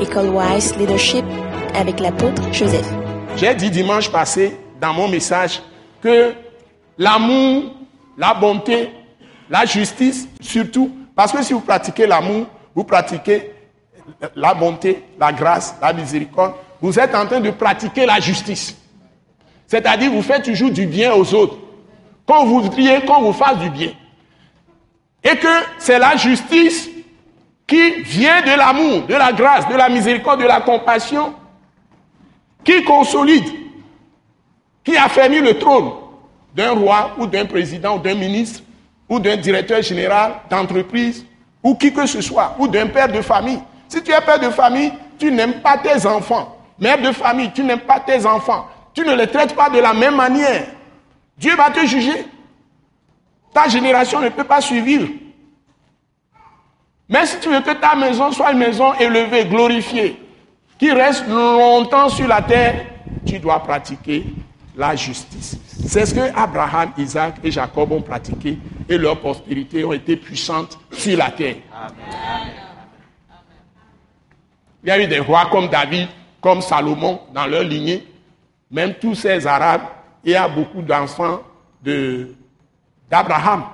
École Wise Leadership avec l'apôtre Joseph. J'ai dit dimanche passé dans mon message que l'amour, la bonté, la justice, surtout, parce que si vous pratiquez l'amour, vous pratiquez la bonté, la grâce, la miséricorde, vous êtes en train de pratiquer la justice. C'est-à-dire, vous faites toujours du bien aux autres. Quand vous voudriez qu'on vous fasse du bien. Et que c'est la justice qui vient de l'amour, de la grâce, de la miséricorde, de la compassion, qui consolide, qui affermit le trône d'un roi ou d'un président ou d'un ministre ou d'un directeur général d'entreprise ou qui que ce soit, ou d'un père de famille. Si tu es père de famille, tu n'aimes pas tes enfants. Mère de famille, tu n'aimes pas tes enfants. Tu ne les traites pas de la même manière. Dieu va te juger. Ta génération ne peut pas suivre. Mais si tu veux que ta maison soit une maison élevée, glorifiée, qui reste longtemps sur la terre, tu dois pratiquer la justice. C'est ce que Abraham, Isaac et Jacob ont pratiqué et leur postérité ont été puissantes sur la terre. Il y a eu des rois comme David, comme Salomon dans leur lignée, même tous ces Arabes, il y a beaucoup d'enfants d'Abraham.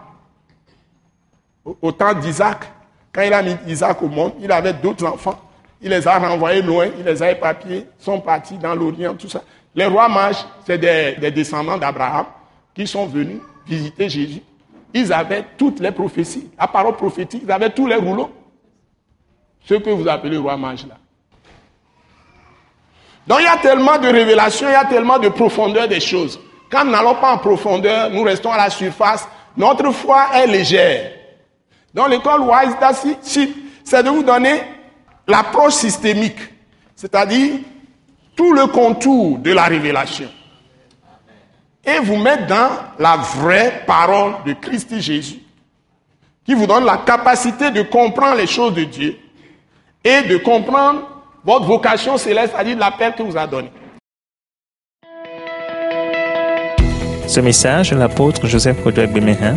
Au temps d'Isaac, quand il a mis Isaac au monde, il avait d'autres enfants. Il les a renvoyés loin, il les a éparpillés, sont partis dans l'Orient, tout ça. Les rois mages, c'est des, descendants d'Abraham qui sont venus visiter Jésus. Ils avaient toutes les prophéties, la parole prophétique, ils avaient tous les rouleaux. Ce que vous appelez roi mage là. Donc il y a tellement de révélations, il y a tellement de profondeur des choses. Quand nous n'allons pas en profondeur, nous restons à la surface, notre foi est légère. Donc l'école Wise c'est de vous donner l'approche systémique, c'est-à-dire tout le contour de la révélation. Et vous mettre dans la vraie parole de Christ Jésus, qui vous donne la capacité de comprendre les choses de Dieu et de comprendre votre vocation céleste, c'est-à-dire l'appel que vous a donné. Ce message l'apôtre Joseph Kodouak Bemehin